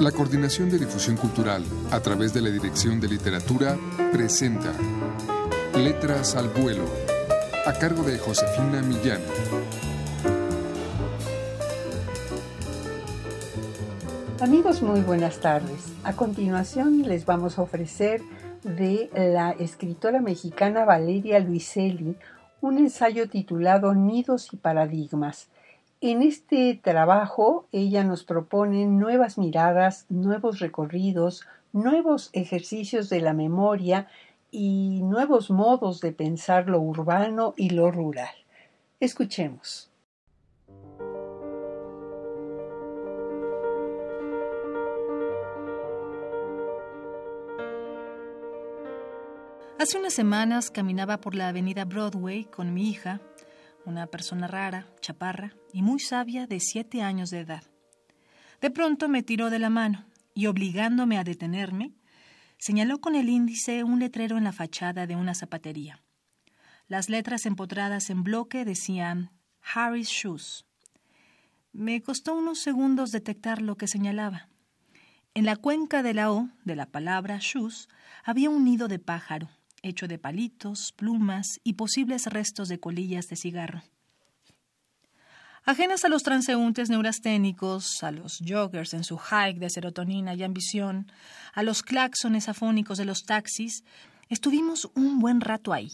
La Coordinación de Difusión Cultural, a través de la Dirección de Literatura, presenta Letras al Vuelo, a cargo de Josefina Millán. Amigos, muy buenas tardes. A continuación les vamos a ofrecer de la escritora mexicana Valeria Luiselli un ensayo titulado Nidos y Paradigmas. En este trabajo ella nos propone nuevas miradas, nuevos recorridos, nuevos ejercicios de la memoria y nuevos modos de pensar lo urbano y lo rural. Escuchemos. Hace unas semanas caminaba por la avenida Broadway con mi hija, una persona rara, chaparra y muy sabia de siete años de edad. De pronto me tiró de la mano y, obligándome a detenerme, señaló con el índice un letrero en la fachada de una zapatería. Las letras empotradas en bloque decían Harry's Shoes. Me costó unos segundos detectar lo que señalaba. En la cuenca de la O de la palabra shoes había un nido de pájaro, hecho de palitos, plumas y posibles restos de colillas de cigarro. Ajenas a los transeúntes neurasténicos, a los joggers en su hike de serotonina y ambición, a los claxones afónicos de los taxis, estuvimos un buen rato ahí,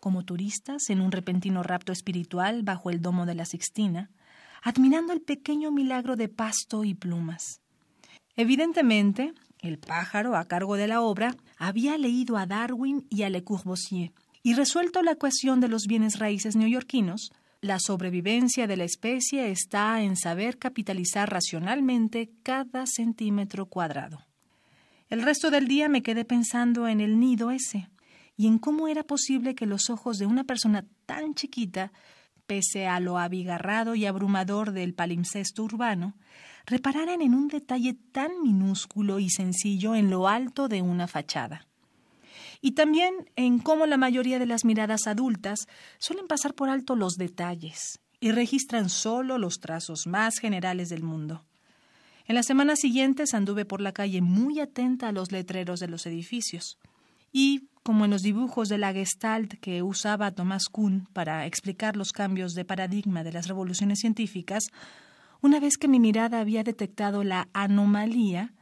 como turistas en un repentino rapto espiritual bajo el domo de la Sixtina, admirando el pequeño milagro de pasto y plumas. Evidentemente, el pájaro, a cargo de la obra, había leído a Darwin y a Le Corbusier y resuelto la ecuación de los bienes raíces neoyorquinos, la sobrevivencia de la especie está en saber capitalizar racionalmente cada centímetro cuadrado. El resto del día me quedé pensando en el nido ese y en cómo era posible que los ojos de una persona tan chiquita, pese a lo abigarrado y abrumador del palimpsesto urbano, repararan en un detalle tan minúsculo y sencillo en lo alto de una fachada. Y también en cómo la mayoría de las miradas adultas suelen pasar por alto los detalles y registran solo los trazos más generales del mundo. En las semanas siguientes anduve por la calle muy atenta a los letreros de los edificios. Y, como en los dibujos de la Gestalt que usaba Thomas Kuhn para explicar los cambios de paradigma de las revoluciones científicas, una vez que mi mirada había detectado la anomalía,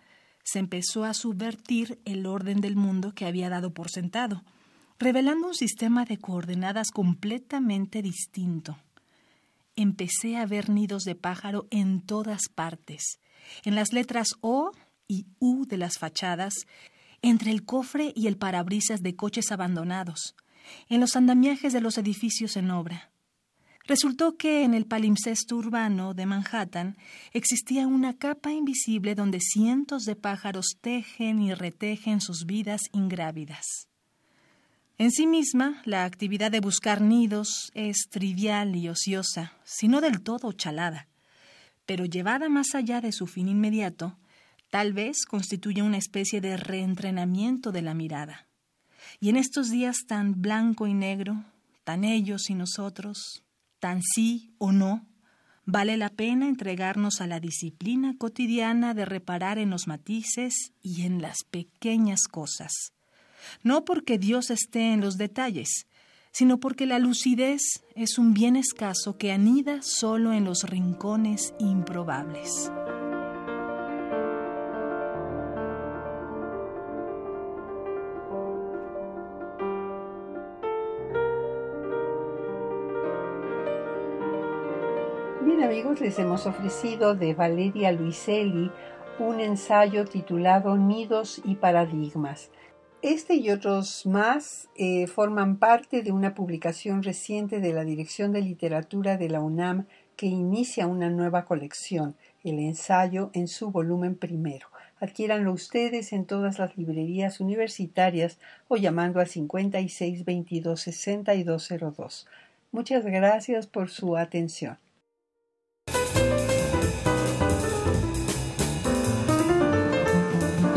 se empezó a subvertir el orden del mundo que había dado por sentado, revelando un sistema de coordenadas completamente distinto. Empecé a ver nidos de pájaro en todas partes, en las letras O y U de las fachadas, entre el cofre y el parabrisas de coches abandonados, en los andamiajes de los edificios en obra, Resultó que en el palimpsesto urbano de Manhattan existía una capa invisible donde cientos de pájaros tejen y retejen sus vidas ingrávidas. En sí misma, la actividad de buscar nidos es trivial y ociosa, sino del todo chalada, pero llevada más allá de su fin inmediato, tal vez constituye una especie de reentrenamiento de la mirada. Y en estos días tan blanco y negro, tan ellos y nosotros, tan sí o no, vale la pena entregarnos a la disciplina cotidiana de reparar en los matices y en las pequeñas cosas. No porque Dios esté en los detalles, sino porque la lucidez es un bien escaso que anida solo en los rincones improbables. Bien amigos, les hemos ofrecido de Valeria Luiselli un ensayo titulado Nidos y Paradigmas. Este y otros más eh, forman parte de una publicación reciente de la Dirección de Literatura de la UNAM que inicia una nueva colección, el ensayo en su volumen primero. Adquiéranlo ustedes en todas las librerías universitarias o llamando al 56 22 6202. Muchas gracias por su atención.